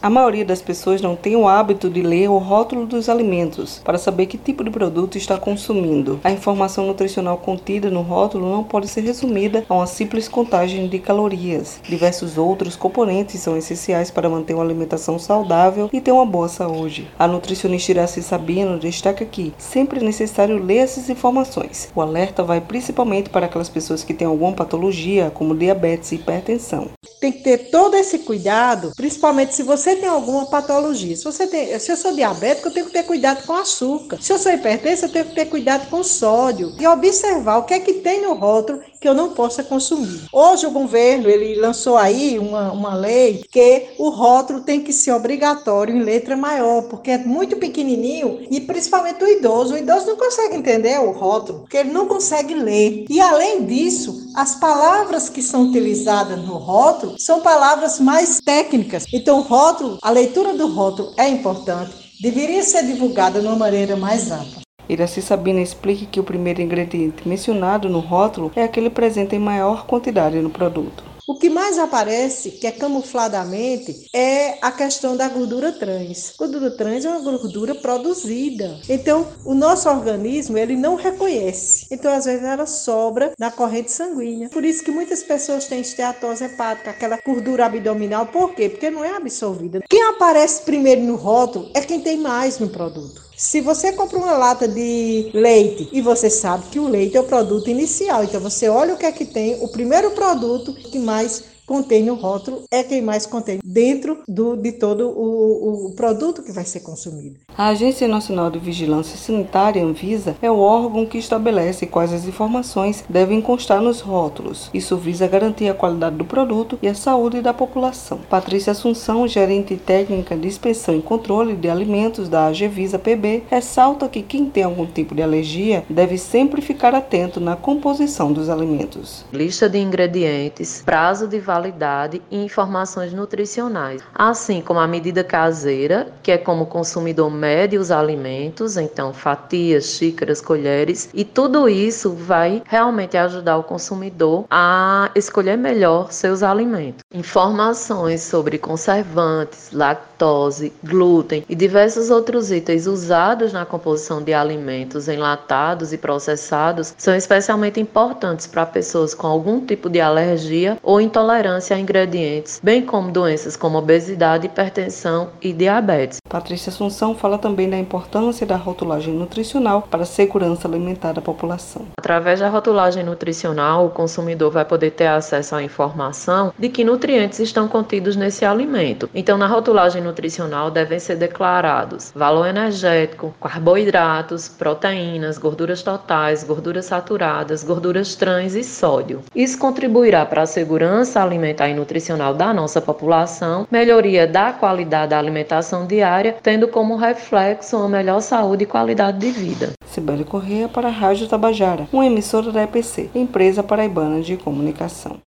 A maioria das pessoas não tem o hábito de ler o rótulo dos alimentos para saber que tipo de produto está consumindo. A informação nutricional contida no rótulo não pode ser resumida a uma simples contagem de calorias. Diversos outros componentes são essenciais para manter uma alimentação saudável e ter uma boa saúde. A nutricionista Iraci Sabino destaca que sempre é necessário ler essas informações. O alerta vai principalmente para aquelas pessoas que têm alguma patologia, como diabetes e hipertensão. Tem que ter todo esse cuidado, principalmente se você tem alguma patologia. Se, você tem, se eu sou diabético, eu tenho que ter cuidado com açúcar. Se eu sou hipertensa, eu tenho que ter cuidado com sódio. E observar o que é que tem no rótulo que eu não possa consumir. Hoje o governo ele lançou aí uma, uma lei que o rótulo tem que ser obrigatório em letra maior, porque é muito pequenininho e principalmente o idoso. O idoso não consegue entender o rótulo, porque ele não consegue ler. E além disso, as palavras que são utilizadas no rótulo são palavras mais técnicas. Então, o rótulo, a leitura do rótulo é importante, deveria ser divulgada de uma maneira mais ampla. Iraci Sabina explica que o primeiro ingrediente mencionado no rótulo é aquele presente em maior quantidade no produto. O que mais aparece, que é camufladamente, é a questão da gordura trans. Gordura trans é uma gordura produzida. Então, o nosso organismo, ele não reconhece. Então, às vezes, ela sobra na corrente sanguínea. Por isso que muitas pessoas têm esteatose hepática, aquela gordura abdominal. Por quê? Porque não é absorvida. Quem aparece primeiro no rótulo é quem tem mais no produto. Se você compra uma lata de leite e você sabe que o leite é o produto inicial, então você olha o que é que tem, o primeiro produto que mais contém no rótulo é quem mais contém dentro do, de todo o, o, produto que vai ser consumido. A Agência Nacional de Vigilância Sanitária, Anvisa, é o órgão que estabelece quais as informações devem constar nos rótulos. Isso visa garantir a qualidade do produto e a saúde da população. Patrícia Assunção, gerente técnica de inspeção e controle de alimentos da Agevisa PB, ressalta que quem tem algum tipo de alergia deve sempre ficar atento na composição dos alimentos. Lista de ingredientes, prazo de validade qualidade e informações nutricionais, assim como a medida caseira, que é como o consumidor mede os alimentos, então fatias, xícaras, colheres, e tudo isso vai realmente ajudar o consumidor a escolher melhor seus alimentos. Informações sobre conservantes, lactose, glúten e diversos outros itens usados na composição de alimentos enlatados e processados são especialmente importantes para pessoas com algum tipo de alergia ou intolerância intolerância a ingredientes, bem como doenças como obesidade, hipertensão e diabetes. Patrícia Assunção fala também da importância da rotulagem nutricional para a segurança alimentar da população. Através da rotulagem nutricional, o consumidor vai poder ter acesso à informação de que nutrientes estão contidos nesse alimento. Então, na rotulagem nutricional devem ser declarados valor energético, carboidratos, proteínas, gorduras totais, gorduras saturadas, gorduras trans e sódio. Isso contribuirá para a segurança alimentar alimentar e nutricional da nossa população, melhoria da qualidade da alimentação diária, tendo como reflexo uma melhor saúde e qualidade de vida. Sibeli Correia para a Rádio Tabajara, uma emissora da EPC, Empresa Paraibana de Comunicação.